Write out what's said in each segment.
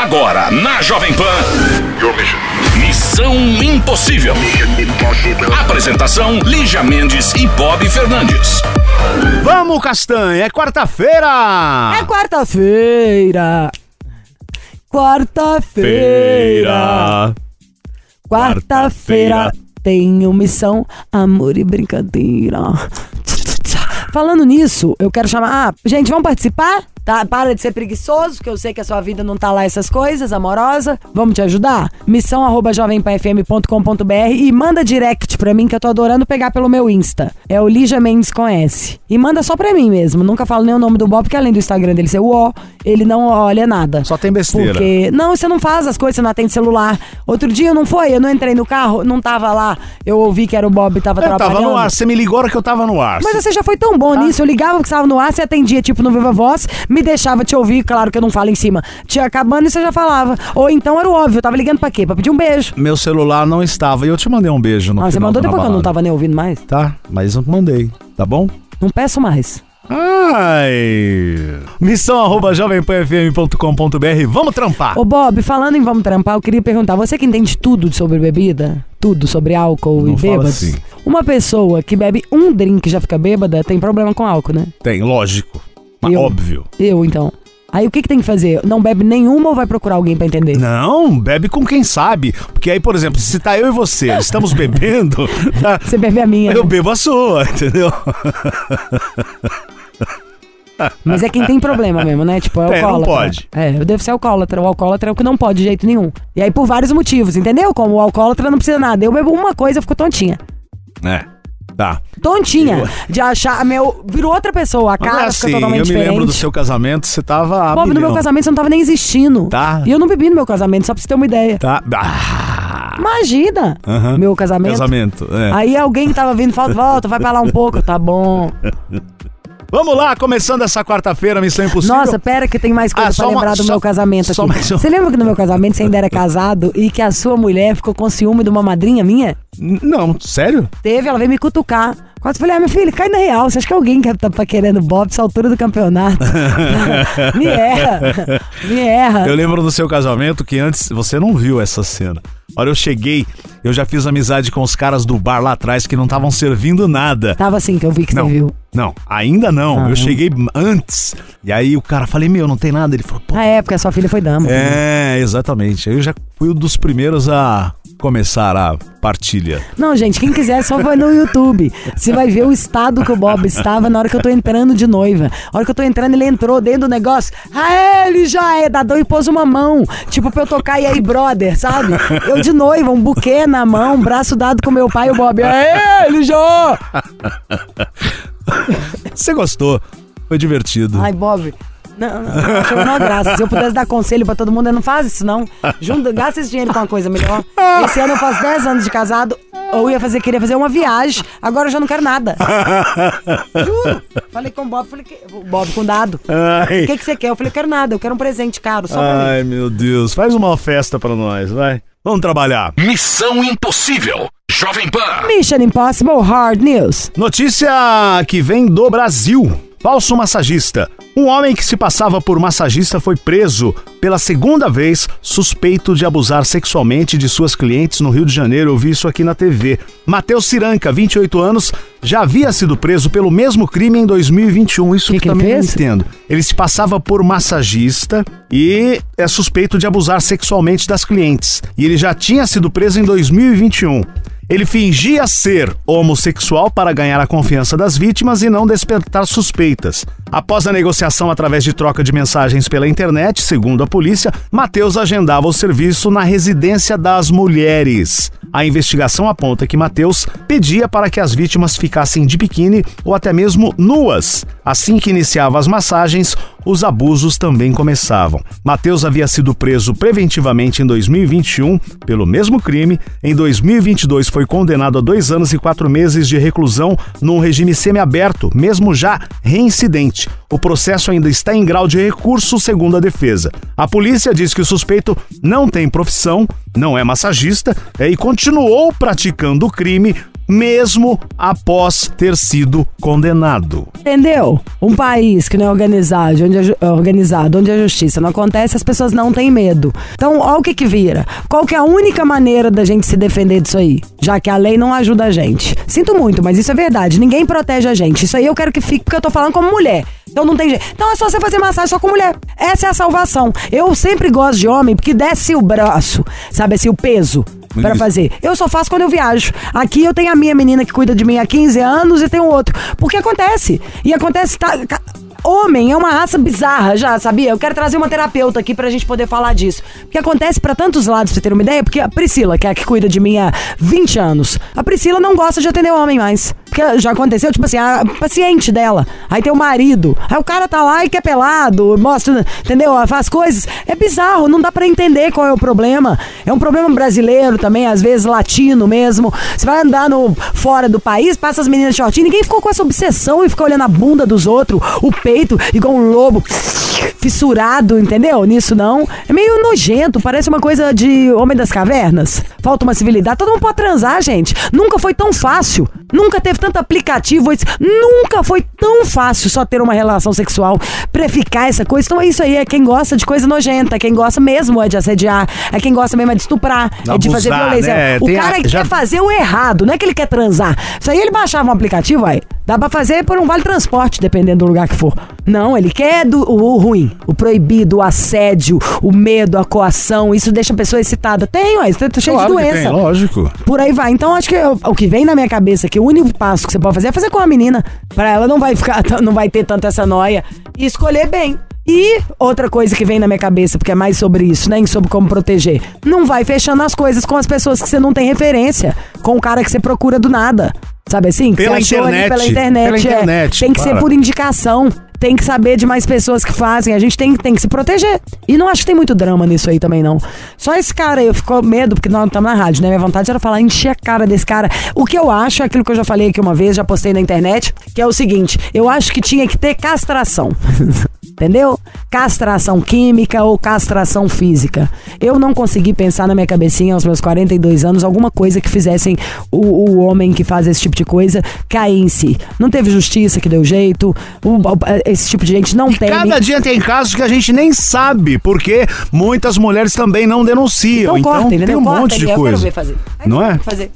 Agora na Jovem Pan. Missão Impossível. Apresentação: Lígia Mendes e Bob Fernandes. Vamos, Castanha, é quarta-feira! É quarta-feira. Quarta-feira. Quarta-feira. Tenho missão, amor e brincadeira. Falando nisso, eu quero chamar. Ah, gente, vamos participar? Tá? Para de ser preguiçoso, porque eu sei que a sua vida não tá lá essas coisas, amorosa. Vamos te ajudar? Missão arroba jovempanfm.com.br e manda direct pra mim que eu tô adorando pegar pelo meu Insta. É o Lígia Mendes com S. E manda só pra mim mesmo. Nunca falo nem o nome do Bob, porque além do Instagram dele ser o O, ele não olha nada. Só tem besteira. Porque. Não, você não faz as coisas, você não atende celular. Outro dia não foi, eu não entrei no carro, não tava lá. Eu ouvi que era o Bob, tava Eu trabalhando. tava no ar, você me ligou a hora que eu tava no ar. Mas você já foi tão bom nisso. Eu ligava que você estava no ar, você atendia tipo no Viva Voz, me deixava te ouvir, claro que eu não falo em cima. Tinha acabando e você já falava. Ou então era o óbvio, eu tava ligando pra quê? Pra pedir um beijo. Meu celular não estava e eu te mandei um beijo no Ah, você final mandou da depois que eu não tava nem ouvindo mais? Tá, mas eu mandei, tá bom? Não peço mais. Ai. Missão arroba jovempanfm.com.br. Vamos trampar. Ô Bob, falando em vamos trampar, eu queria perguntar, você que entende tudo sobre bebida, tudo sobre álcool Não e bêbados, assim. uma pessoa que bebe um drink e já fica bêbada tem problema com álcool, né? Tem, lógico. Mas Eu. óbvio. Eu, então. Aí o que, que tem que fazer? Não bebe nenhuma ou vai procurar alguém pra entender? Não, bebe com quem sabe. Porque aí, por exemplo, se tá eu e você, estamos bebendo, tá? Você bebe a minha. eu né? bebo a sua, entendeu? Mas é quem tem problema mesmo, né? Tipo, é É, não alcoólatra. pode. É, eu devo ser alcoólatra. O alcoólatra é o que não pode de jeito nenhum. E aí por vários motivos, entendeu? Como o alcoólatra não precisa nada. Eu bebo uma coisa, eu fico tontinha. É. Tá. Tontinha. De achar, meu, virou outra pessoa. A Mas cara é fica assim, eu totalmente me diferente. lembro do seu casamento, você tava. Bob, no meu casamento você não tava nem existindo. Tá. E eu não bebi no meu casamento, só pra você ter uma ideia. Tá. Ah, Imagina! Aham. Meu casamento. casamento. é. Aí alguém que tava vindo fala, volta, vai pra lá um pouco, tá bom. Vamos lá, começando essa quarta-feira, Missão Impossível. Nossa, pera que tem mais coisa Ah, pra uma- lembrar do só- meu casamento aqui. mais. Você lembra que no meu casamento você ainda era casado e que a sua mulher ficou com ciúme de uma madrinha minha? Não, sério? Teve, ela veio me cutucar. Quase falei, ah, meu filho, cai na real. Você acha que alguém que tá querendo Bob essa altura do campeonato? me erra. Me erra. Eu lembro do seu casamento que antes você não viu essa cena. A hora eu cheguei, eu já fiz amizade com os caras do bar lá atrás que não estavam servindo nada. Tava assim que eu vi que Não, você viu. não, ainda não. Ah, eu cheguei antes. E aí o cara, falei, meu, não tem nada. Ele falou, pô. Na época, a sua filha foi dama. É, exatamente. Eu já fui um dos primeiros a começar a partilha. Não, gente, quem quiser só vai no YouTube. Você vai ver o estado que o Bob estava na hora que eu tô entrando de noiva. A hora que eu tô entrando, ele entrou dentro do negócio. Ah, ele já é dadão e pôs uma mão. Tipo, pra eu tocar e aí, brother, sabe? Eu de noiva, um buquê na mão, braço dado com meu pai e o Bob. Ah, ele já! Você gostou? Foi divertido. Ai, Bob. Não, não, não, achei uma graça. Se eu pudesse dar conselho pra todo mundo, eu não faz isso, não. Junta, gasta esse dinheiro com uma coisa melhor. Esse ano eu faço 10 anos de casado. Eu ia fazer, queria fazer uma viagem. Agora eu já não quero nada. Juro. Falei com o Bob, falei que. Bob com dado. Ai, O que, que você quer? Eu falei, eu quero nada, eu quero um presente caro, só pra mim. ai, meu Deus. Faz uma festa pra nós, vai. Vamos trabalhar. Missão Impossível. Jovem Pan. Mission Impossible Hard News. Notícia que vem do Brasil. Falso massagista. Um homem que se passava por massagista foi preso pela segunda vez, suspeito de abusar sexualmente de suas clientes no Rio de Janeiro. Eu vi isso aqui na TV. Matheus Ciranca, 28 anos, já havia sido preso pelo mesmo crime em 2021. Isso Que que, que também não entendo. Ele se passava por massagista e é suspeito de abusar sexualmente das clientes. E ele já tinha sido preso em 2021. Ele fingia ser homossexual para ganhar a confiança das vítimas e não despertar suspeitas. Após a negociação através de troca de mensagens pela internet, segundo a polícia, Matheus agendava o serviço na residência das mulheres. A investigação aponta que Matheus pedia para que as vítimas ficassem de biquíni ou até mesmo nuas. Assim que iniciava as massagens, os abusos também começavam. Matheus havia sido preso preventivamente em 2021 pelo mesmo crime. Em 2022 foi condenado a dois anos e quatro meses de reclusão num regime semiaberto, mesmo já reincidente. O processo ainda está em grau de recurso, segundo a defesa. A polícia diz que o suspeito não tem profissão, não é massagista é, e continuou praticando o crime mesmo após ter sido condenado. Entendeu? Um país que não é organizado, onde a, é organizado, onde a justiça não acontece, as pessoas não têm medo. Então, olha o que que vira. Qual que é a única maneira da gente se defender disso aí? Já que a lei não ajuda a gente. Sinto muito, mas isso é verdade. Ninguém protege a gente. Isso aí eu quero que fique, porque eu tô falando como mulher. Então não tem jeito. Então é só você fazer massagem só com mulher. Essa é a salvação. Eu sempre gosto de homem porque desce o braço, sabe assim, o peso para fazer. Eu só faço quando eu viajo. Aqui eu tenho a minha menina que cuida de mim há 15 anos e tem um outro. Porque acontece. E acontece. Tá, homem é uma raça bizarra, já sabia? Eu quero trazer uma terapeuta aqui pra gente poder falar disso. Porque acontece para tantos lados, pra você ter uma ideia, porque a Priscila, que é a que cuida de mim há 20 anos, a Priscila não gosta de atender homem mais. Porque já aconteceu, tipo assim, a paciente dela, aí tem o marido, aí o cara tá lá e quer pelado, mostra, entendeu? Faz coisas. É bizarro, não dá para entender qual é o problema. É um problema brasileiro também, às vezes latino mesmo. Você vai andar no fora do país, passa as meninas shortinho, ninguém ficou com essa obsessão e fica olhando a bunda dos outros, o peito, igual um lobo fissurado, entendeu? Nisso não. É meio nojento, parece uma coisa de Homem das Cavernas. Falta uma civilidade. Todo mundo pode transar, gente. Nunca foi tão fácil. Nunca teve tanto aplicativo. Nunca foi tão fácil só ter uma relação sexual pra ficar essa coisa. Então é isso aí. É quem gosta de coisa nojenta. Quem gosta mesmo é de assediar. É quem gosta mesmo é de estuprar. é de fazer violência. Né? O Tem cara a, já... quer fazer o errado. Não é que ele quer transar. Isso aí ele baixava um aplicativo, aí. Dá pra fazer por um vale transporte, dependendo do lugar que for. Não, ele quer do, o, o ruim, o proibido, o assédio, o medo, a coação. Isso deixa a pessoa excitada. Tem, ué, tô cheio claro de doença. Tem, lógico. Por aí vai. Então acho que eu, o que vem na minha cabeça é que o único passo que você pode fazer é fazer com a menina. Pra ela não vai ficar, não vai ter tanta essa noia. E escolher bem. E outra coisa que vem na minha cabeça, porque é mais sobre isso, nem né, sobre como proteger. Não vai fechando as coisas com as pessoas que você não tem referência, com o cara que você procura do nada. Sabe assim? Pela internet. pela internet. Pela é. internet. Tem que para. ser por indicação tem que saber de mais pessoas que fazem. A gente tem, tem que se proteger. E não acho que tem muito drama nisso aí também, não. Só esse cara aí, eu fico medo, porque nós estamos na rádio, né? Minha vontade era falar, encher a cara desse cara. O que eu acho, é aquilo que eu já falei aqui uma vez, já postei na internet, que é o seguinte: eu acho que tinha que ter castração. entendeu? Castração química ou castração física. Eu não consegui pensar na minha cabecinha aos meus 42 anos alguma coisa que fizessem o, o homem que faz esse tipo de coisa cair em si. Não teve justiça que deu jeito, o, esse tipo de gente não e tem. Cada dia tem casos que a gente nem sabe, porque muitas mulheres também não denunciam. Então, então corta, tem um corta, monte de coisa. Eu fazer. não é? Fazer.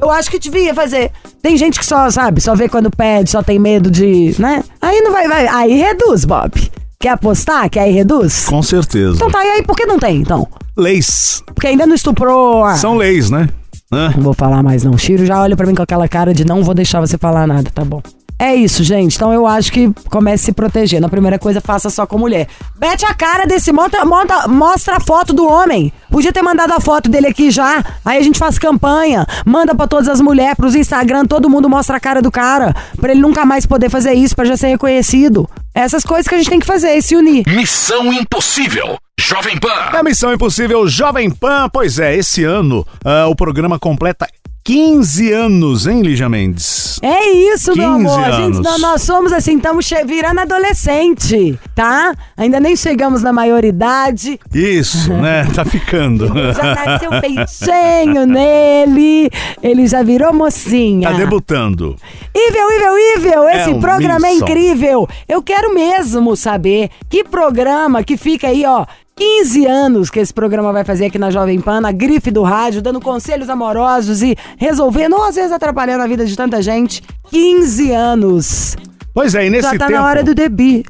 Eu acho que devia fazer. Tem gente que só, sabe, só vê quando pede, só tem medo de, né? Aí não vai, vai. Aí reduz, Bob. Quer apostar? Que aí reduz? Com certeza. Então tá, e aí por que não tem, então? Leis. Porque ainda não estuprou. Ah. São leis, né? Não vou falar mais não. Chiro já olha para mim com aquela cara de não vou deixar você falar nada, tá bom? É isso, gente. Então eu acho que comece a se proteger. Na primeira coisa, faça só com mulher. Mete a cara desse. Monta, monta, mostra a foto do homem. Podia ter mandado a foto dele aqui já. Aí a gente faz campanha. Manda para todas as mulheres, pros Instagram. Todo mundo mostra a cara do cara. Pra ele nunca mais poder fazer isso, pra já ser reconhecido. Essas coisas que a gente tem que fazer e se unir. Missão Impossível. Jovem Pan. É a Missão Impossível Jovem Pan. Pois é, esse ano uh, o programa completa 15 anos, hein, Lígia Mendes? É isso, meu amor. Gente, nós, nós somos assim, estamos virando adolescente, tá? Ainda nem chegamos na maioridade. Isso, né? Tá ficando. já nasceu um peixinho nele, ele já virou mocinha. Tá debutando. Ivel, Ivel, Ivel, esse é um programa é incrível. Eu quero mesmo saber que programa que fica aí, ó, 15 anos que esse programa vai fazer aqui na Jovem Pan, na grife do rádio, dando conselhos amorosos e resolvendo, ou às vezes atrapalhando a vida de tanta gente. 15 anos. Pois é, e nesse já tá tempo... na hora do debut.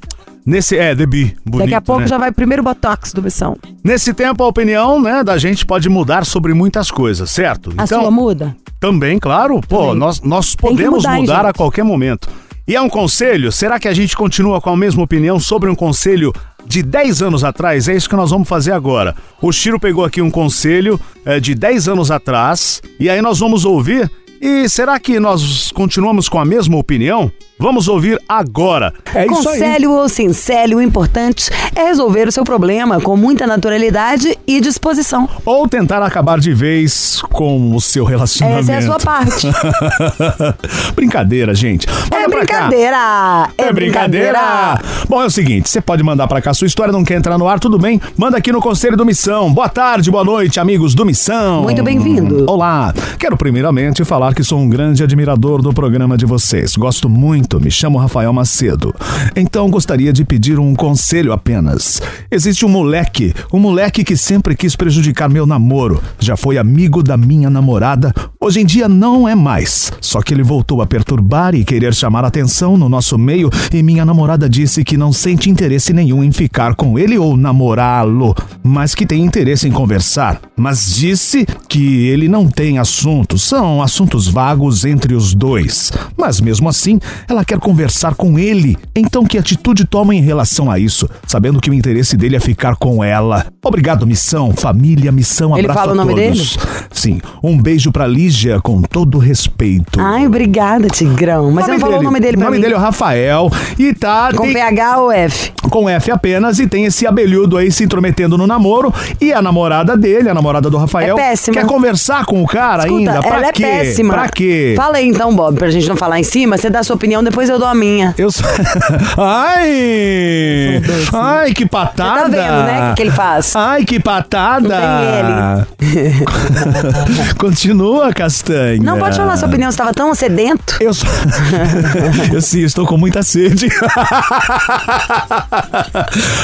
Nesse, é, debut. Bonito, Daqui a pouco né? já vai o primeiro botox do Missão. Nesse tempo, a opinião, né, da gente pode mudar sobre muitas coisas, certo? A então, sua muda? Também, claro. Pô, também. nós, nós podemos mudar, mudar a qualquer momento. E é um conselho? Será que a gente continua com a mesma opinião sobre um conselho de 10 anos atrás? É isso que nós vamos fazer agora. O Chiro pegou aqui um conselho é, de 10 anos atrás e aí nós vamos ouvir E será que nós continuamos com a mesma opinião? Vamos ouvir agora. É isso aí. Conselho ou sincélio, o importante é resolver o seu problema com muita naturalidade e disposição. Ou tentar acabar de vez com o seu relacionamento. Essa é a sua parte. brincadeira, gente. Manda É brincadeira! É brincadeira! Bom, é o seguinte, você pode mandar pra cá sua história, não quer entrar no ar, tudo bem? Manda aqui no Conselho do Missão. Boa tarde, boa noite, amigos do Missão. Muito bem-vindo. Olá. Quero primeiramente falar que sou um grande admirador do programa de vocês. Gosto muito, me chamo Rafael Macedo. Então gostaria de pedir um conselho apenas. Existe um moleque, um moleque que sempre quis prejudicar meu namoro. Já foi amigo da minha namorada, hoje em dia não é mais. Só que ele voltou a perturbar e querer chamar atenção no nosso meio e minha namorada disse que não sente interesse nenhum em ficar com ele ou namorá-lo, mas que tem interesse em conversar. Mas disse que ele não tem assuntos, são assuntos vagos entre os dois. Mas mesmo assim, ela quer conversar com ele. Então que atitude toma em relação a isso, sabendo que o interesse dele é ficar com ela? Obrigado, missão, família, missão, Ele abraço fala a o nome todos. Sim, um beijo pra Lígia com todo respeito. Ai, obrigada, Tigrão. Mas você não falou o nome dele o pra nome mim. dele é o Rafael e tá Com tem- PH ou F? com F apenas e tem esse abelhudo aí se intrometendo no namoro e a namorada dele, a namorada do Rafael, É péssima. quer conversar com o cara Escuta, ainda? Pra ela é quê? Péssima. Pra quê? Fala aí então, Bob, pra gente não falar em cima. Você dá a sua opinião, depois eu dou a minha. Eu sou... Ai! Ai, que patada! Você tá vendo, né, o que que ele faz? Ai, que patada! Não Continua, Castanha. Não pode falar a sua opinião, você tava tão sedento. Eu sou... eu sim, estou com muita sede.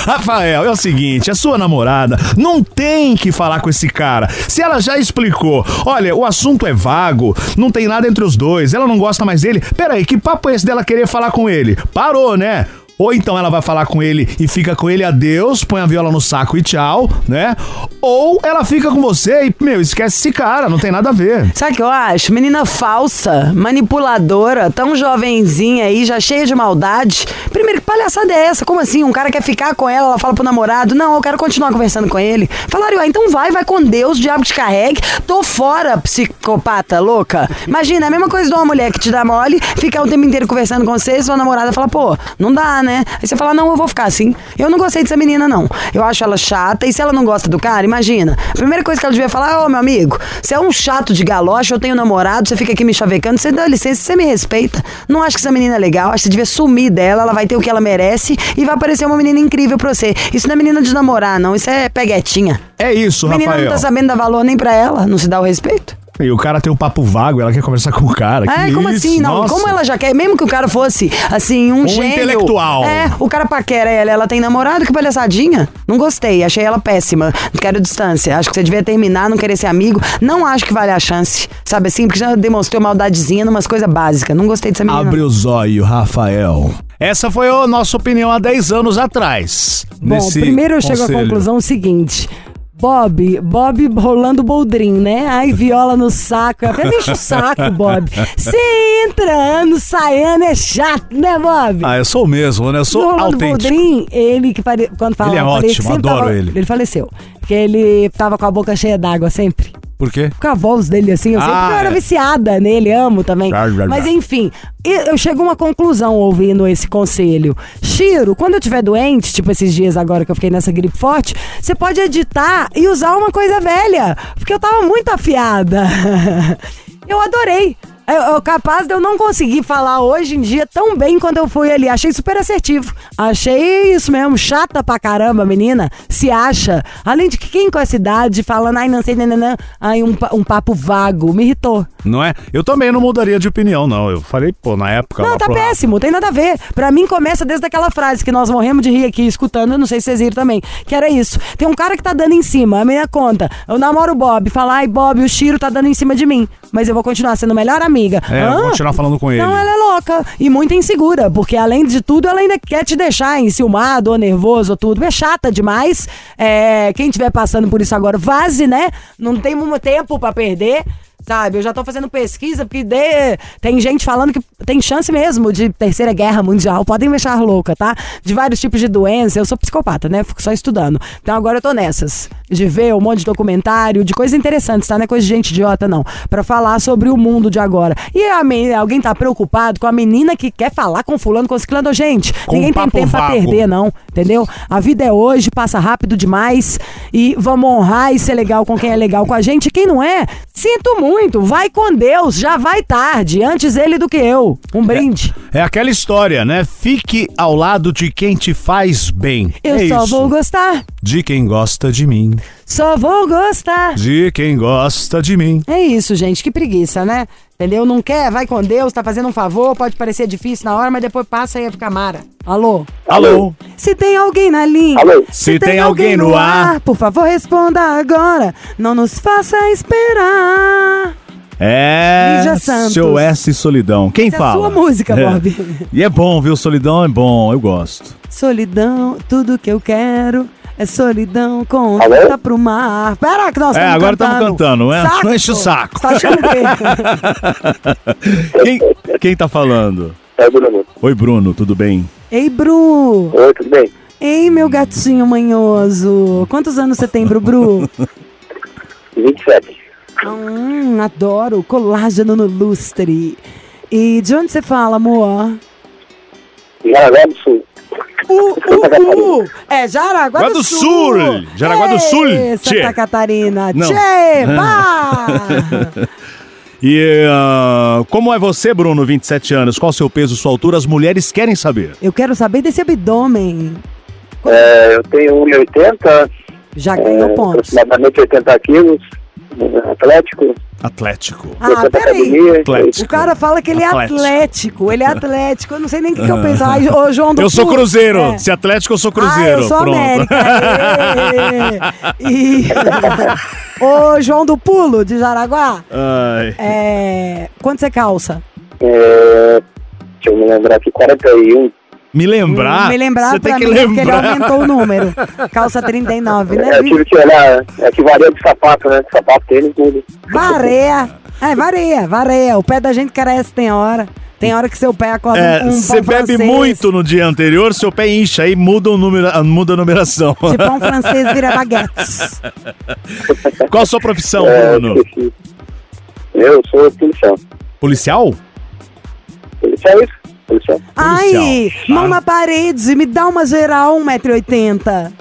Rafael, é o seguinte, a sua namorada não tem que falar com esse cara. Se ela já explicou, olha, o assunto é vago, não tem nada entre os dois, ela não gosta mais dele. Peraí, que papo é esse dela querer falar com ele? Parou, né? Ou então ela vai falar com ele e fica com ele, adeus, põe a viola no saco e tchau, né? Ou ela fica com você e, meu, esquece esse cara, não tem nada a ver. Sabe o que eu acho? Menina falsa, manipuladora, tão jovenzinha aí, já cheia de maldade. Primeiro, que palhaçada é essa? Como assim? Um cara quer ficar com ela, ela fala pro namorado, não, eu quero continuar conversando com ele. Falaram, ah, então vai, vai com Deus, o diabo te carregue. Tô fora, psicopata louca. Imagina, é a mesma coisa de uma mulher que te dá mole, ficar o tempo inteiro conversando com você, e sua namorada fala, pô, não dá, né? Aí você fala, não, eu vou ficar assim. Eu não gostei dessa menina, não. Eu acho ela chata, e se ela não gosta do cara, imagina. A primeira coisa que ela devia falar, ô meu amigo, você é um chato de galocha, eu tenho namorado, você fica aqui me chavecando, você dá licença, você me respeita. Não acho que essa menina é legal, acho que você devia sumir dela, ela vai ter o que ela merece e vai aparecer uma menina incrível pra você. Isso não é menina de namorar, não, isso é peguetinha. É isso, menina Rafael. não tá sabendo dar valor nem pra ela, não se dá o respeito. E o cara tem um papo vago, ela quer conversar com o cara. É, que como isso? assim? Não, Nossa. como ela já quer, mesmo que o cara fosse, assim, um, Um gênio. intelectual. É, o cara paquera ela, ela tem namorado, que palhaçadinha. Não gostei, achei ela péssima. Quero distância. Acho que você devia terminar, não querer ser amigo. Não acho que vale a chance. Sabe assim? Porque já demonstrou maldadezinha numas coisas básicas. Não gostei dessa menina. Abre o zóio, Rafael. Essa foi a nossa opinião há 10 anos atrás. Bom, primeiro eu chego à conclusão seguinte. Bob, Bob rolando boldrin, né? Ai, viola no saco. Até enche o saco, Bob. Você entrando, saindo, é chato, né, Bob? Ah, eu sou o mesmo, né? Eu sou Rolando autêntico. Boldrin, ele que fale... quando fala, Ele é ótimo, adoro tava- ele. Ele faleceu. Porque ele tava com a boca cheia d'água sempre. Por quê? Com a voz dele assim, eu sempre Ah, era é. viciada nele, amo também. Rar, rar, Mas enfim, eu chego a uma conclusão ouvindo esse conselho. Chiro, quando eu estiver doente, tipo esses dias agora que eu fiquei nessa gripe forte, você pode editar e usar uma coisa velha. Porque eu tava muito afiada. eu adorei. Eu, eu- capaz de eu não conseguir falar hoje em dia tão bem quando eu fui ali. Achei super assertivo. Achei isso mesmo, chata pra caramba, menina. Se acha. Além de que quem com essa idade falando, ai, não sei, nananã, ai, um, um papo vago, me irritou. Não é? Eu também não mudaria de opinião, não. Eu falei, pô, na época. Não, tá pro- péssimo, tem nada a ver. Pra mim começa desde aquela frase que nós morremos de rir aqui escutando, eu não sei se vocês viram também, que era isso. Tem um cara que tá dando em cima, a minha conta. Eu namoro o Bob, fala, ai Bob, o Chiro tá dando em cima de mim, mas eu vou continuar sendo melhor amiga. É, Hã? continuar falando com ele. Não, ela é louca e muito insegura, porque além de tudo, ela ainda quer te deixar enciumado ou nervoso ou tudo. É chata demais. É, quem estiver passando por isso agora, vaze, né? Não tem muito tempo pra perder. Sabe? Eu já tô fazendo pesquisa porque de- tem gente falando que tem chance mesmo de terceira guerra mundial. Podem me deixar louca, tá? De vários tipos de doença. Eu sou psicopata, né? Fico só estudando. Então agora eu tô nessas. De ver um monte de documentário, de coisas interessantes, tá? Não é coisa de gente idiota, não. Pra falar sobre o mundo de agora. E a men- alguém tá preocupado com a menina que quer falar com fulano, com ciclano. Gente, Com ninguém tem tempo pra vago. perder, não. Entendeu? A vida é hoje, passa rápido demais. E vamos honrar e ser legal com quem é legal com a gente. E quem não é, sinto muito. Vai com Deus, já vai tarde. Antes ele do que eu. Um brinde. É aquela história, né? Fique ao lado de quem te faz bem. Eu é só isso. vou gostar. De quem gosta de mim. Só vou gostar. De quem gosta de mim. É isso, gente. Que preguiça, né? Entendeu? Não quer? Vai com Deus, tá fazendo um favor. Pode parecer difícil na hora, mas depois passa e ia ficar mara. Alô? Alô? Se tem alguém na linha. Alô? Se tem alguém no ar. Por favor, responda agora. Não nos faça esperar. É. Lígia Santos. Seu S Solidão. Quem Essa é a fala? sua música, Bob. E é bom, viu? Solidão é bom, eu gosto. Solidão, tudo que eu quero é solidão com vista pro mar. Pera que nós É, estamos agora cantando. estamos cantando, é? Não enche o saco. Tá o? Quem, quem tá falando? É, Bruno. Oi, Bruno, tudo bem? Ei, Bru. Oi, tudo bem? Ei, meu gatinho manhoso. Quantos anos você tem, Bru Bru? 27. Hum, adoro. Colágeno no lustre. E de onde você fala, amor? Jaraguá do Sul. Uh, uh, uh. É Jaraguá do do Sul. Sul. Jaraguá do Sul, Ei, tchê. Santa Catarina. Não. Tchê. E ah, como é você, Bruno, 27 anos? Qual o seu peso, sua altura? As mulheres querem saber. Eu quero saber desse abdômen. É, eu tenho 1,80, Já é, ganhou pontos. aproximadamente 80 quilos, é, atlético, Atlético. Ah, peraí. academia. Atlético. O cara fala que ele é Atlético. atlético. Ele é atlético. Eu não sei nem o que, que eu penso. Ai, ô, João do Eu sou Cruzeiro. É. Se Atlético, eu sou Cruzeiro. Ah, eu sou Pronto. América. E... Ô, João do Pulo, de Jaraguá. Ai. É... Quanto você calça? É, deixa eu me lembrar aqui, 41. Me lembrar? Me lembrar Você tem que mim, porque ele lembrar. aumentou o número. Calça 39, né? É, eu tive que olhar, é que varia de sapato, né? Sapato, tênis, tudo. Vareia. É, vareia, vareia. O pé da gente cresce, tem hora. Tem hora que seu pé acorda É, um você bebe francês. muito no dia anterior, seu pé incha, aí muda, o número, ah, muda a numeração. De pão francês vira baguetes. Qual a sua profissão, É, Bruno? Eu sou policial. Policial? Policial é isso? Policial. Ai, tá? mão na parede, me dá uma geral 1,80m.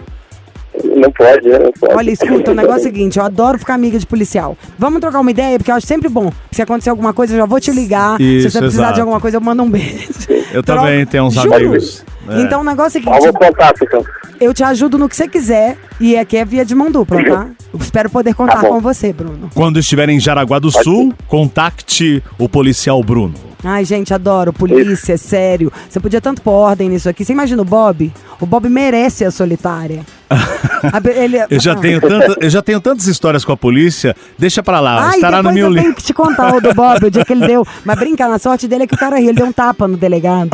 Não pode, né? Não pode. Olha, escuta, o negócio é o seguinte, eu adoro ficar amiga de policial. Vamos trocar uma ideia, porque eu acho sempre bom. Se acontecer alguma coisa, eu já vou te ligar. Se Isso, você precisar exato. de alguma coisa, eu mando um beijo. Eu também tenho uns Juro. amigos. É. Então o negócio é o seguinte, vou contato, então. eu te ajudo no que você quiser. E aqui é via de mão dupla, tá? Eu espero poder contar Tá com você, Bruno. Quando estiver em Jaraguá do Sul, contacte o policial Bruno. Ai, gente, adoro. Polícia, é sério. Você podia tanto pôr ordem nisso aqui. Você imagina o Bob? O Bob merece a solitária. Ele- Eu já, Ah. tenho tanta, eu já tenho tantas histórias com a polícia, deixa pra lá, Ai, estará no meu eu livro. tenho que te contar o do Bob, o dia que ele deu. Mas brincar, na sorte dele é que o cara riu, ele deu um tapa no delegado.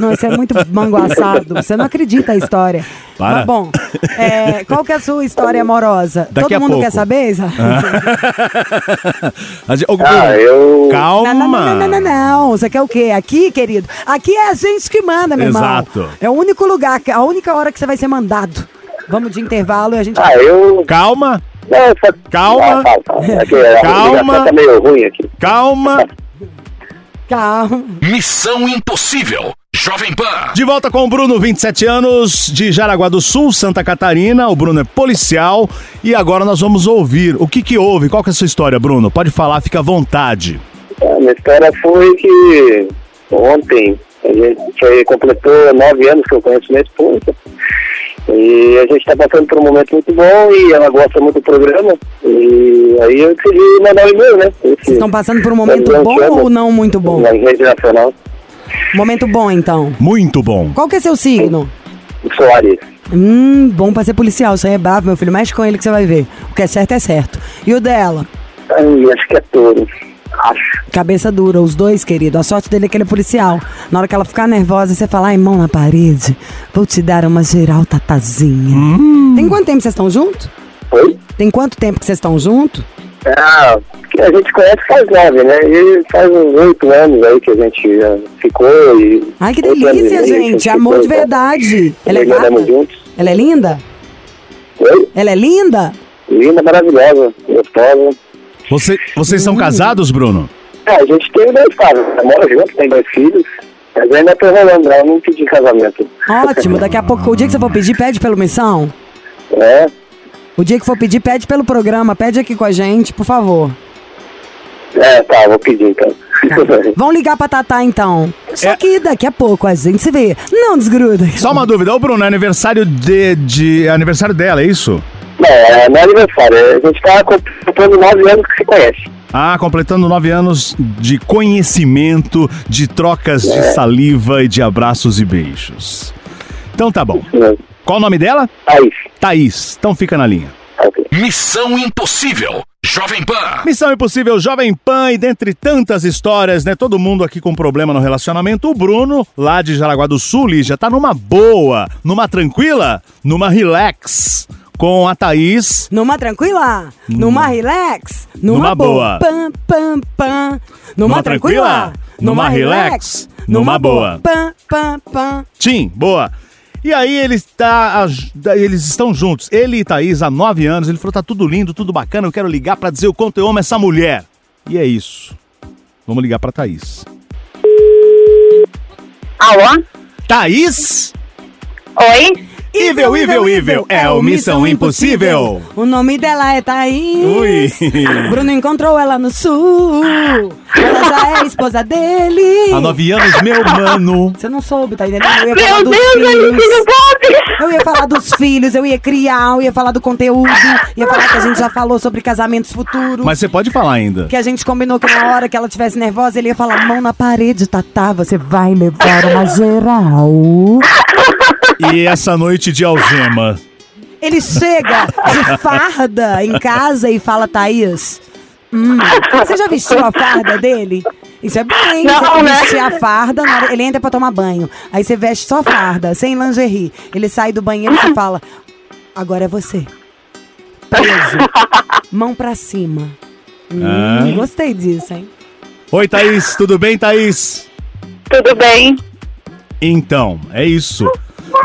Não, isso é muito manguaçado. Você não acredita a história. Para. Mas bom, é, qual que é a sua história amorosa? Daqui Todo a mundo pouco. quer saber, Isa? A gente- Ô, Bruno, Ah, eu. Calma. Não, não, não, não, não, não. Você quer o quê? Aqui, querido? Aqui é a gente que manda, meu Exato. irmão. É o único lugar, a única hora que você vai ser mandado. Vamos de intervalo e a gente... Ah, eu. Calma, Não, só... Calma. Ah, fala, fala. É Calma. tá meio ruim aqui. calma. Calma. Missão Impossível. Jovem Pan. De volta com o Bruno, 27 anos, de Jaraguá do Sul, Santa Catarina. O Bruno é policial e agora nós vamos ouvir o que que houve. Qual que é a sua história, Bruno? Pode falar, fica à vontade. A minha história foi que ontem a gente foi- completou nove anos que eu conheço minha esposa. E a gente está passando por um momento muito bom e ela gosta muito do programa. E aí eu decidi mandar um e-mail, né? Vocês estão passando por um momento bom ou não muito bom? Na rede nacional. Momento bom, então. Muito bom. Qual que é seu signo? Soares. Hum, bom pra ser policial. Isso aí é bravo, meu filho. Mexe com ele que você vai ver. O que é certo é certo. E o dela? Ai, acho que é touro. Acho. Cabeça dura, os dois, querido. A sorte dele é que ele é policial. Na hora que ela ficar nervosa, você fala, ai, mão na parede. Vou te dar uma geral tatazinha. Tem quanto tempo vocês estão juntos? Oi? Tem quanto tempo que vocês estão juntos? Ah, que a gente conhece faz nove, né? E faz uns oito anos aí que a gente já ficou e. Ai, que delícia, a gente. Amor ficou, de verdade. Ela é gata? juntos. Ela é linda? Oi? Ela é linda? Linda, maravilhosa, gostosa. Você, vocês Hum. são casados, Bruno? É, a gente tem dois casos, né? mora junto, tem dois filhos, mas ainda tô rolando, né? Eu não pedi casamento. Ótimo. Daqui a pouco, o dia que você for pedir, pede pelo missão. É, O dia que for pedir, pede pelo programa. Pede aqui com a gente, por favor. é, tá, vou pedir então. Vão ligar pra Tatá, então. Só É. que daqui a pouco a gente se vê. Não desgruda. Só uma dúvida, ô Bruno, é aniversário de, de aniversário dela, é isso? Não, é, não é aniversário, a gente tá completando nove anos que se conhece. Ah, completando nove anos de conhecimento, de trocas de saliva e de abraços e beijos. Então tá bom. Qual o nome dela? Aí, Thaís. Então fica na linha. ok. Missão Impossível. Jovem Pan. Missão Impossível Jovem Pan e dentre tantas histórias, né? Todo mundo aqui com problema no relacionamento. O Bruno, lá de Jaraguá do Sul, Lígia, tá numa boa, numa tranquila, numa relax. Com a Thaís. Numa tranquila, numa relax, numa, Numa boa. Pam, pam, pam. Numa, Numa tranquila, tranquila, numa relax, numa boa. Pam, pam, pam. Tim, boa. E aí eles, tá, eles estão juntos, ele e Thaís, há nove anos. Ele falou: tá tudo lindo, tudo bacana, eu quero ligar pra dizer o quanto eu amo essa mulher. E é isso. Vamos ligar pra Thaís. Alô? Thaís? Oi? Evil, evil, evil, é o Missão Impossível. O nome dela é Thaís. Ui. Bruno encontrou ela no sul. Ela já é esposa dele. Há nove anos, meu mano. Você não soube, tá entendendo? Eu ia falar Meu dos Deus, filhos. Eu ia falar dos filhos, eu ia criar, eu ia falar do conteúdo, ia falar que a gente já falou sobre casamentos futuros. Mas você pode falar ainda. Que a gente combinou que na hora que ela tivesse nervosa, ele ia falar: mão na parede, Tatá, você vai levar uma geral. E essa noite de algema. Ele chega de farda em casa e fala: Thaís, hum, você já vestiu a farda dele? Isso é bem, Não, você né? vestir a farda, na hora- ele entra pra tomar banho. Aí você veste só farda, sem lingerie. Ele sai do banheiro e você fala: Agora é você. Preso. Mão pra cima. Hum, Gostei disso, hein? Oi, Thaís, tudo bem, Thaís? Tudo bem? Então, é isso.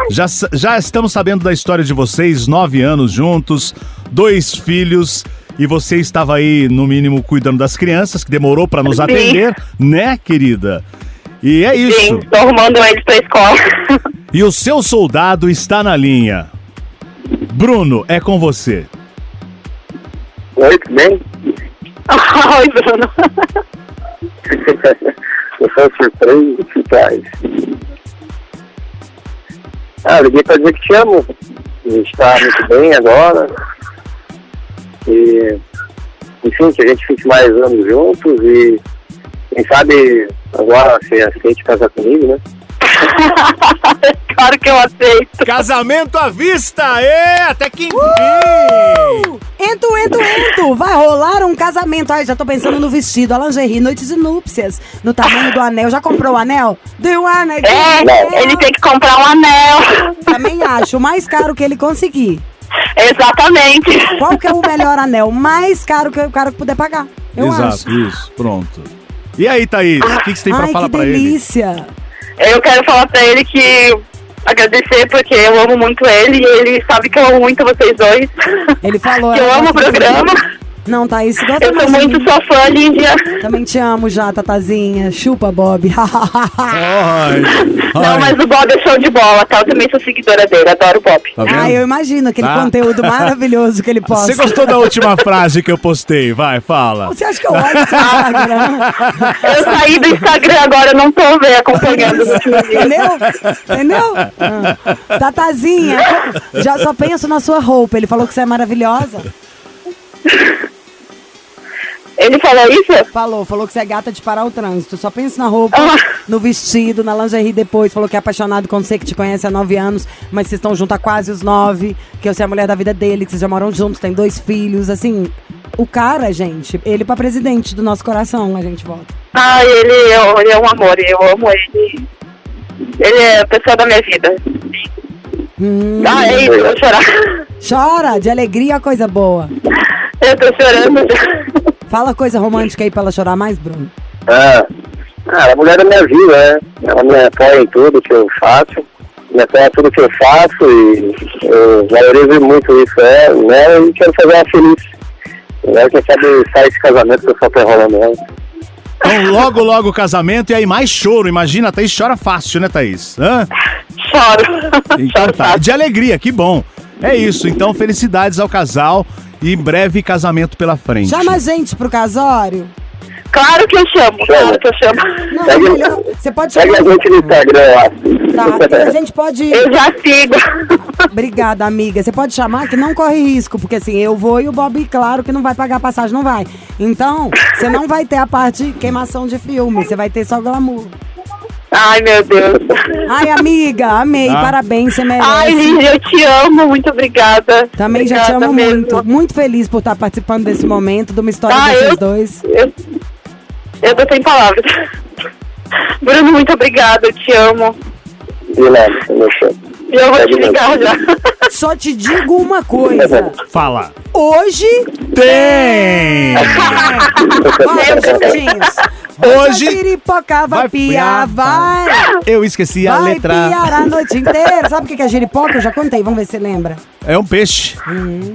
Já, já estamos sabendo da história de vocês, nove anos juntos, dois filhos, e você estava aí, no mínimo, cuidando das crianças, que demorou para nos Sim. atender, né, querida? E é isso. Sim, tô arrumando eles pra escola. E o seu soldado está na linha. Bruno, é com você. Oi, tudo bem? Oi, Bruno. Eu sou surpreso. Ah, eu liguei pra dizer que te amo. A gente tá muito bem agora. E, enfim, que a gente fique mais anos juntos e, quem sabe, agora você aceite casar comigo, né? claro que eu aceito. Casamento à vista! É, até que enfim! Ento, ento, ento! Vai rolar um casamento. Ai, já tô pensando no vestido, a lingerie, noite de núpcias. No tamanho do anel. Já comprou o anel? Do anel. É, ele tem que comprar um anel. Também acho. O mais caro que ele conseguir. Exatamente. Qual que é o melhor anel? O mais caro que o cara puder pagar. Eu Exato, acho. isso, pronto. E aí, Thaís, o que, que você tem pra Ai, falar que pra ele? delícia. Eu quero falar pra ele que agradecer porque eu amo muito ele e ele sabe que eu amo muito vocês dois. Ele falou. que eu ela amo o programa. muito. Não, Thaís, você gosta Eu sou muito sua fã, Líndia. Também te amo já, Tatazinha. Chupa, Bob. Ai, Não, ai, mas o Bob é show de bola, tá? Eu também sou seguidora dele, adoro o Bob. tá vendo? ah, eu imagino aquele Tá. conteúdo maravilhoso que ele posta. Você gostou da última frase que eu postei? Vai, fala. Você acha que eu olho seu Instagram? Eu saí do Instagram agora, eu não tô vendo, acompanhando os últimos dias. Entendeu? Entendeu? Ah. Tatazinha, já só penso na sua roupa. Ele falou que você é maravilhosa. Ele falou isso? Falou, falou que você é gata de parar o trânsito. Só pensa na roupa, Ah. no vestido, na lingerie depois. Falou que é apaixonado com você, que te conhece há nove anos, mas vocês estão juntos há quase os nove. Que você é a mulher da vida dele, que vocês já moram juntos, tem dois filhos. Assim, o cara, gente, ele pra presidente do nosso coração, a gente vota. Ah, ele, eu- ele é um amor, eu amo ele. Ele é a pessoa da minha vida. Hum, Ah, é isso, eu vou chorar. chora de alegria, coisa boa. Eu tô chorando já. Fala coisa romântica aí pra ela chorar mais, Bruno. Ah, ah, a mulher da minha vida, né? Ela me apoia em tudo que eu faço, me apoia em tudo que eu faço e eu valorizo muito isso é, né? E quero fazer ela feliz. Né? Quem sabe sai esse casamento que eu só tô enrolando ela. Então, logo, logo o casamento e aí mais choro. Imagina, a Thaís chora fácil, né, Thaís? Hã? Choro. Então Choro tá. fácil. De alegria, que bom. É isso. Então, felicidades ao casal e breve casamento pela frente. Chama a gente pro casório. Claro que eu chamo, claro que eu chamo. Não, é melhor. Você pode Segue chamar. a gente no Instagram lá. Tá, a gente pode. Eu já sigo. Obrigada, amiga. Você pode chamar que não corre risco, porque assim, eu vou e o Bob, claro que não vai pagar a passagem, não vai. Então, você não vai ter a parte queimação de filme, você vai ter só glamour. Ai, meu Deus. Ai, amiga, amei, Ah. parabéns, você merece. Ai, Lígia, eu te amo, muito obrigada. Também já te Obrigada amo mesmo. muito. Muito feliz por estar participando desse momento, de uma história Ah, de vocês eu- dois. Eu, eu tô sem palavras. Bruno, muito obrigada, eu te amo. De nada, meu show. Eu vou te Segue mesmo. ligar já. Só te digo uma coisa. Fala. Hoje. Tem! Vai, juntinhos. Hoje- A giripoca vai Vai piar, piar, vai. Eu esqueci a Vai letra. piar a noite inteira. Sabe o que é giripoca? Eu já contei, vamos ver se você lembra. É um peixe.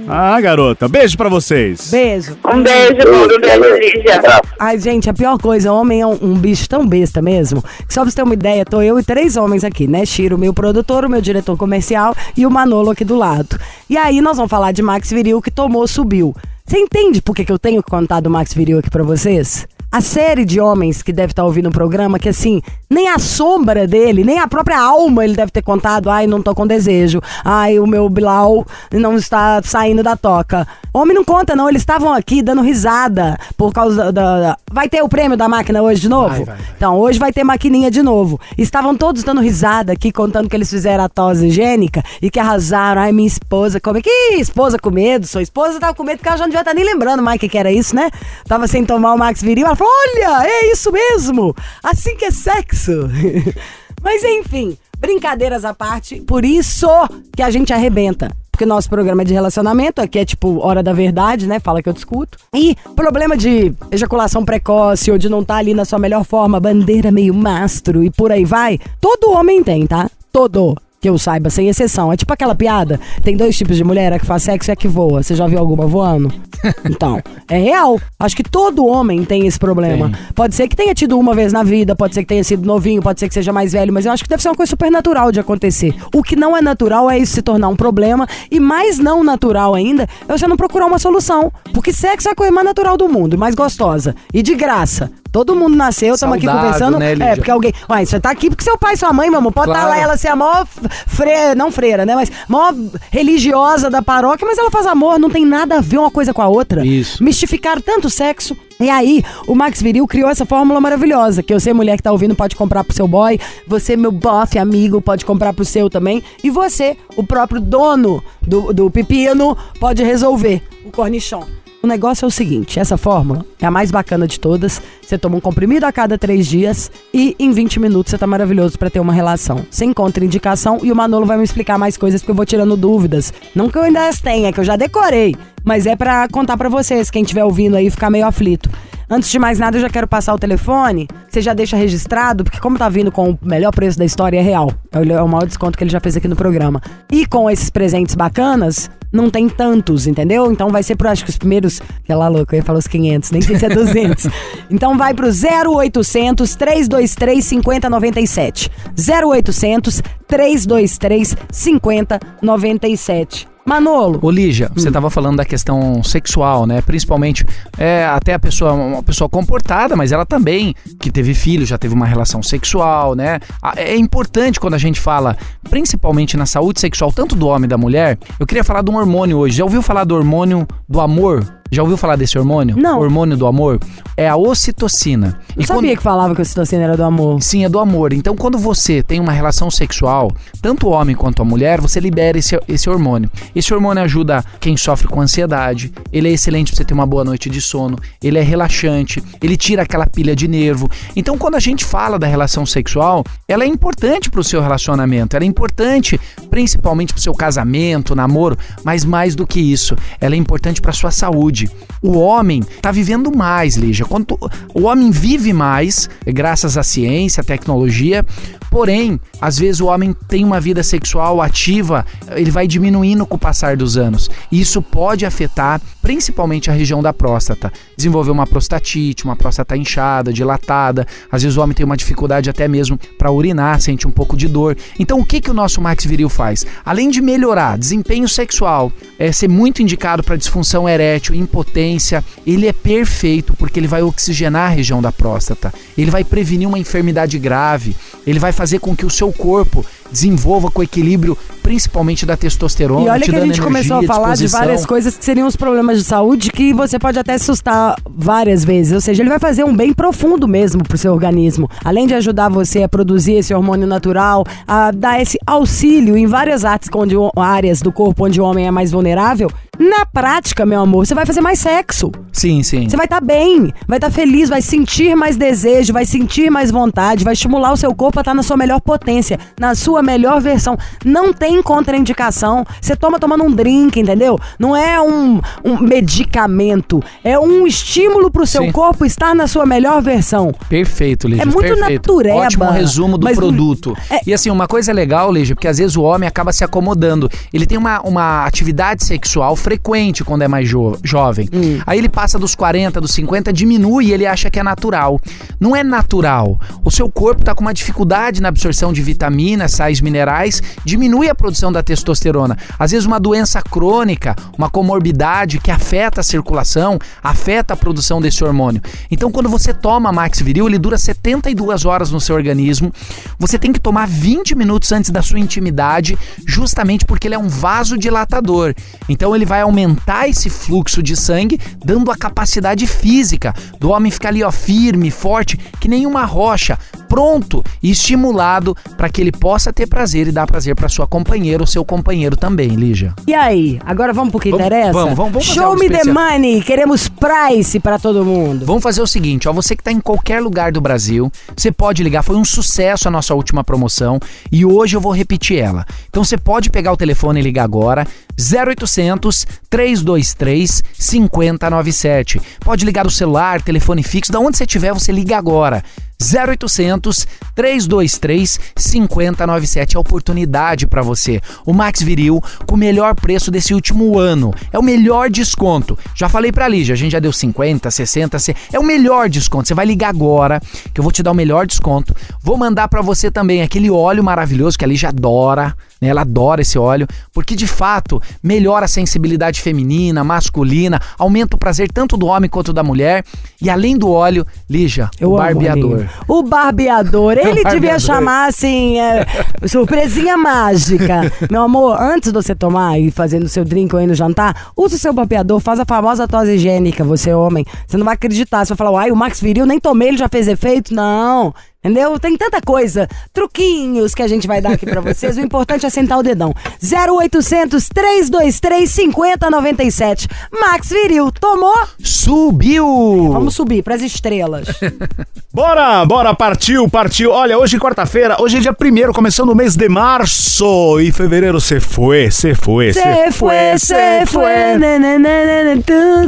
Ah, garota. Beijo pra vocês. Beijo. Um beijo. Um beijo, Lígia. Ai, gente, a pior coisa, homem é um, um bicho tão besta mesmo, que só pra você ter uma ideia, tô eu e três homens aqui, né? Chiro, meu produtor, o meu diretor comercial e o Manolo aqui do lado. E aí nós vamos falar de Max Viril que tomou, subiu. Você entende por que, que eu tenho que contar do Max Viril aqui pra vocês? A série de homens que deve estar ouvindo o programa, que assim, nem a sombra dele, nem a própria alma ele deve ter contado. Ai, não tô com desejo. Ai, o meu Bilal não está saindo da toca. Homem não conta, não. Eles estavam aqui dando risada por causa da. da- Vai ter o prêmio da máquina hoje de novo? Então, hoje vai ter maquininha de novo. Estavam todos dando risada aqui, contando que eles fizeram a tosse higiênica e que arrasaram. Ai, minha esposa, como é que esposa com medo? Sua esposa tava com medo porque ela já não devia estar nem lembrando mais o que, que era isso, né? Tava sem tomar o Max Viril. Ela falou: olha, é isso mesmo. Assim que é sexo. Mas enfim, brincadeiras à parte, por isso que a gente arrebenta. Porque nosso programa é de relacionamento, aqui é tipo hora da verdade, né? Fala que eu discuto. E problema de ejaculação precoce ou de não estar ali na sua melhor forma, bandeira meio mastro e por aí vai. Todo homem tem, tá? Todo. Que eu saiba, sem exceção. É tipo aquela piada. Tem dois tipos de mulher, a que faz sexo e a que voa. Você já viu alguma voando? Então, é real. Acho que todo homem tem esse problema. Pode ser que tenha tido uma vez na vida, pode ser que tenha sido novinho, pode ser que seja mais velho, mas eu acho que deve ser uma coisa super natural de acontecer. O que não é natural é isso se tornar um problema, e mais não natural ainda é você não procurar uma solução. Porque sexo é a coisa mais natural do mundo, mais gostosa. E de graça. Todo mundo nasceu, estamos aqui conversando. né, é, porque alguém. Uai, você tá aqui porque seu pai e sua mãe, meu amor. Pode estar Claro. lá ela ser a maior freira, não freira, né? Mas maior religiosa da paróquia, mas ela faz amor, não tem nada a ver uma coisa com a outra. Isso. Mistificaram tanto o sexo. E aí, o Max Viril criou essa fórmula maravilhosa, que você, mulher que tá ouvindo, pode comprar pro seu boy, você, meu bofe, amigo, pode comprar pro seu também, e você, o próprio dono do, do pepino, pode resolver o cornichão. O negócio é o seguinte, essa fórmula é a mais bacana de todas. Você toma um comprimido a cada três dias e em 20 minutos você tá maravilhoso pra ter uma relação. Sem contraindicação e o Manolo vai me explicar mais coisas porque eu vou tirando dúvidas. Não que eu ainda as tenha, que eu já decorei, mas é pra contar pra vocês, quem estiver ouvindo aí ficar meio aflito. Antes de mais nada, eu já quero passar o telefone. Você já deixa registrado, porque como tá vindo com o melhor preço da história, é real. É o maior desconto que ele já fez aqui no programa. E com esses presentes bacanas, não tem tantos, entendeu? Então vai ser pro, acho que os primeiros... Aquela louca, eu ia falar os 500, nem sei se é 200. então vai pro 0800 323 5097. 0800 323 5097. Manolo. Ô Lígia, você tava falando da questão sexual, né? Principalmente, é, até a pessoa, uma pessoa comportada, mas ela também, que teve filho, já teve uma relação sexual, né? Ah, É importante quando a gente fala, principalmente na saúde sexual, tanto do homem e da mulher, eu queria falar de um hormônio hoje. Já ouviu falar do hormônio do amor? Já ouviu falar desse hormônio? Não. O hormônio do amor é a ocitocina. Não sabia que falava que o citocina era do amor. Sim, é do amor. Então, quando você tem uma relação sexual, tanto o homem quanto a mulher, você libera esse, esse hormônio. Esse hormônio ajuda quem sofre com ansiedade, ele é excelente pra você ter uma boa noite de sono, ele é relaxante, ele tira aquela pilha de nervo. Então, quando a gente fala da relação sexual, ela é importante pro seu relacionamento, ela é importante principalmente pro seu casamento, namoro, mas mais do que isso, ela é importante pra sua saúde. O homem tá vivendo mais, Lígia. Quanto, o homem vive mais, graças à ciência, à tecnologia, porém, às vezes o homem tem uma vida sexual ativa, ele vai diminuindo com o passar dos anos. E isso pode afetar principalmente a região da próstata. Desenvolver uma prostatite, uma próstata inchada, dilatada. Às vezes o homem tem uma dificuldade até mesmo para urinar, sente um pouco de dor. Então, o que, que o nosso Max Viril faz? Além de melhorar desempenho sexual, é, ser muito indicado para disfunção erétil, impotência, ele é perfeito porque ele vai oxigenar a região da próstata. Ele vai prevenir uma enfermidade grave. Ele vai fazer com que o seu corpo desenvolva com equilíbrio, principalmente da testosterona. E olha que a gente começou a energia, falar de disposição. várias coisas que seriam os problemas de saúde que você pode até assustar várias vezes. Ou seja, ele vai fazer um bem profundo mesmo pro seu organismo. Além de ajudar você a produzir esse hormônio natural, a dar esse auxílio em várias artes onde, áreas do corpo onde o homem é mais vulnerável. Na prática, meu amor, você vai fazer mais sexo. Sim, sim. Você vai estar bem, vai estar feliz, vai sentir mais desejo, vai sentir mais vontade, vai estimular o seu corpo a estar na sua melhor potência, na sua melhor versão. Não tem contraindicação. Você toma tomando um drink, entendeu? Não é um, um medicamento, é um estímulo pro seu Sim. corpo estar na sua melhor versão. Perfeito, Lígia. É muito perfeito. natureba, Ótimo resumo do produto. é- E assim, uma coisa legal, Lígia, porque às vezes o homem acaba se acomodando. Ele tem uma, uma atividade sexual frequente quando é mais jo- jovem. Hum. Aí ele passa dos 40, dos 50, diminui e ele acha que é natural. Não é natural. O seu corpo está com uma dificuldade na absorção de vitaminas, sais minerais, diminui a produção da testosterona. Às vezes uma doença crônica, uma comorbidade que afeta a circulação, afeta a produção desse hormônio. Então, quando você toma Max Viril, ele dura 72 horas no seu organismo. Você tem que tomar 20 minutos antes da sua intimidade, justamente porque ele é um vasodilatador. Então, ele vai aumentar esse fluxo de sangue, dando a capacidade física do homem ficar ali, ó, firme, forte, que nem uma rocha, pronto e estimulado para que ele possa ter prazer e dar prazer para sua companheira ou seu companheiro também, Lígia. E aí, agora vamos pro que Vamos- interessa? vamos, vamos, vamos Show me the money, queremos price pra todo mundo. Vamos fazer o seguinte, ó, você que está em qualquer lugar do Brasil, você pode ligar, foi um sucesso a nossa última promoção e hoje eu vou repetir ela. Então você pode pegar o telefone e ligar agora, 0800 323 5097. Pode ligar do celular, telefone fixo, da onde você estiver, você liga agora. 0800 323 5097 é oportunidade para você. O Max Viril com o melhor preço desse último ano. É o melhor desconto. Já falei pra Lígia, a gente já deu 50, 60, se- é o melhor desconto. Você vai ligar agora, que eu vou te dar o melhor desconto. Vou mandar pra você também aquele óleo maravilhoso que a Lígia adora, né? Ela adora esse óleo, porque de fato melhora a sensibilidade feminina, masculina, aumenta o prazer tanto do homem quanto da mulher. E além do óleo, Lígia, Eu o barbeador. ele. O barbeador. Ele devia barbeador. chamar assim, é, surpresinha mágica. Meu amor, antes de você tomar e fazer no seu drink ou aí no jantar, use o seu barbeador, faz a famosa tosse higiênica, você homem. Você não vai acreditar. Você vai falar, uai, o Max Viril nem tomei, ele já fez efeito? Não. Entendeu? Tem tanta coisa, truquinhos que a gente vai dar aqui pra vocês. O importante é sentar o dedão. 0800 323 5097. Max Viril, tomou? Subiu! Vamos subir pras estrelas. Bora, bora, partiu, partiu. Olha, hoje é quarta-feira, hoje é dia primeiro, começando o mês de março. E fevereiro você foi, você foi, Cê foi, cê foi,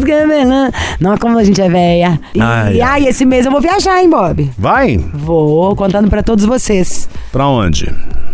cabelão. Não, como a gente é velha. E Ai, ai, esse mês eu vou viajar, hein, Bob? Vai? Vou, contando pra todos vocês. Pra onde?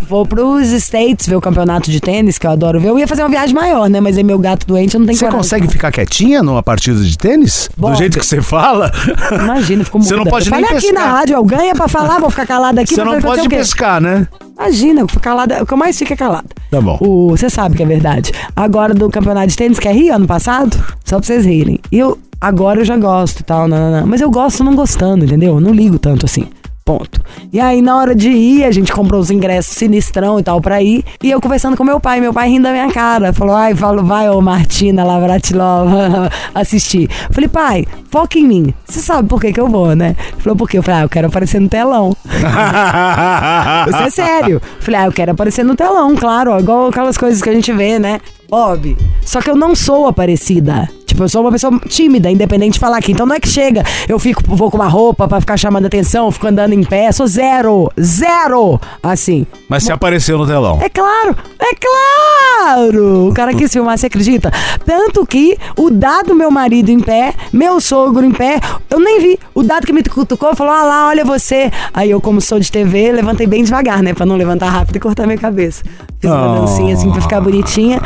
Vou pros States ver o campeonato de tênis, que eu adoro ver. Eu ia fazer uma viagem maior, né? Mas aí meu gato doente, eu não tenho Você coragem. consegue ficar quietinha numa partida de tênis? Do jeito que você fala? Imagina, ficou Você não pode eu nem falei aqui pescar. na rádio, eu ganha pra falar, vou ficar calada aqui. Você vou não pode pescar, né? Imagina, eu fico calada. O que eu mais fico é calada. Tá bom. Você sabe que é verdade. Agora do campeonato de tênis, que é Rio ano passado, só pra vocês rirem. E eu, agora eu já gosto e tal, não, não, não. mas eu gosto não gostando, entendeu? Eu não ligo tanto assim. Ponto. E aí, na hora de ir, a gente comprou os ingressos sinistrão e tal pra ir. E eu conversando com meu pai, meu pai rindo da minha cara. Falou, ai, falo, vai, ô Martina Lavratilova, assistir. Falei, pai, foca em mim. Você sabe por que que eu vou, né? Ele falou, por quê? Eu falei, ah, eu quero aparecer no telão. Isso é sério. Falei, ah, eu quero aparecer no telão, claro, ó, igual aquelas coisas que a gente vê, né? Bob. Só que eu não sou aparecida. Tipo eu sou uma pessoa tímida, independente de falar aqui. Então não é que chega, eu fico, vou com uma roupa pra ficar chamando atenção, fico andando em pé, sou zero, zero, assim. Mas se apareceu no telão. É claro, é claro! O cara quis filmar, você acredita? Tanto que o dado meu marido em pé, meu sogro em pé, eu nem vi. O dado que me cutucou falou: ah lá, olha você. Aí eu, como sou de TV, levantei bem devagar, né? Pra não levantar rápido e cortar minha cabeça. Fiz uma Oh. dancinha assim pra ficar bonitinha.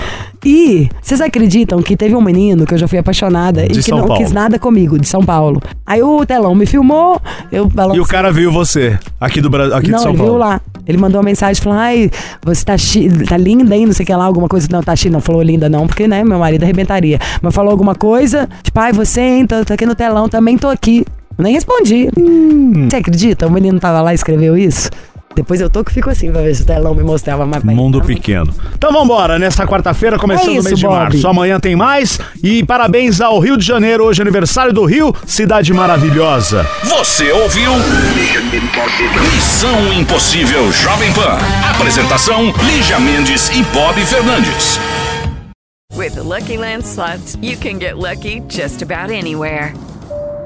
E vocês acreditam que teve um menino que eu já fui apaixonada De e que São não Paulo. quis nada comigo, de São Paulo. Aí o telão me filmou, eu balancei. E o cara viu você, aqui, do, aqui Não, de São ele Paulo. viu lá. Ele mandou uma mensagem falando, ai, você tá, tá linda aí, não sei o que lá, alguma coisa. Não, tá chi, não falou linda não, porque, né, meu marido arrebentaria. Mas falou alguma coisa, tipo, ai, você, hein, tô, tô aqui no telão, também tô aqui. Eu nem respondi. Hum. Você acredita? O menino tava lá e escreveu isso? Depois eu tô que fico assim pra ver se o telão me mostrava mais bem. Mundo pequeno. Então vambora, nessa quarta-feira, começando É o isso, mês de Bob. março. Amanhã tem mais. E parabéns ao Rio de Janeiro, hoje é aniversário do Rio, cidade maravilhosa. Você ouviu? Missão Impossível Jovem Pan. Apresentação: Lígia Mendes e Bob Fernandes. With the Lucky Land slots, you can get lucky just about anywhere.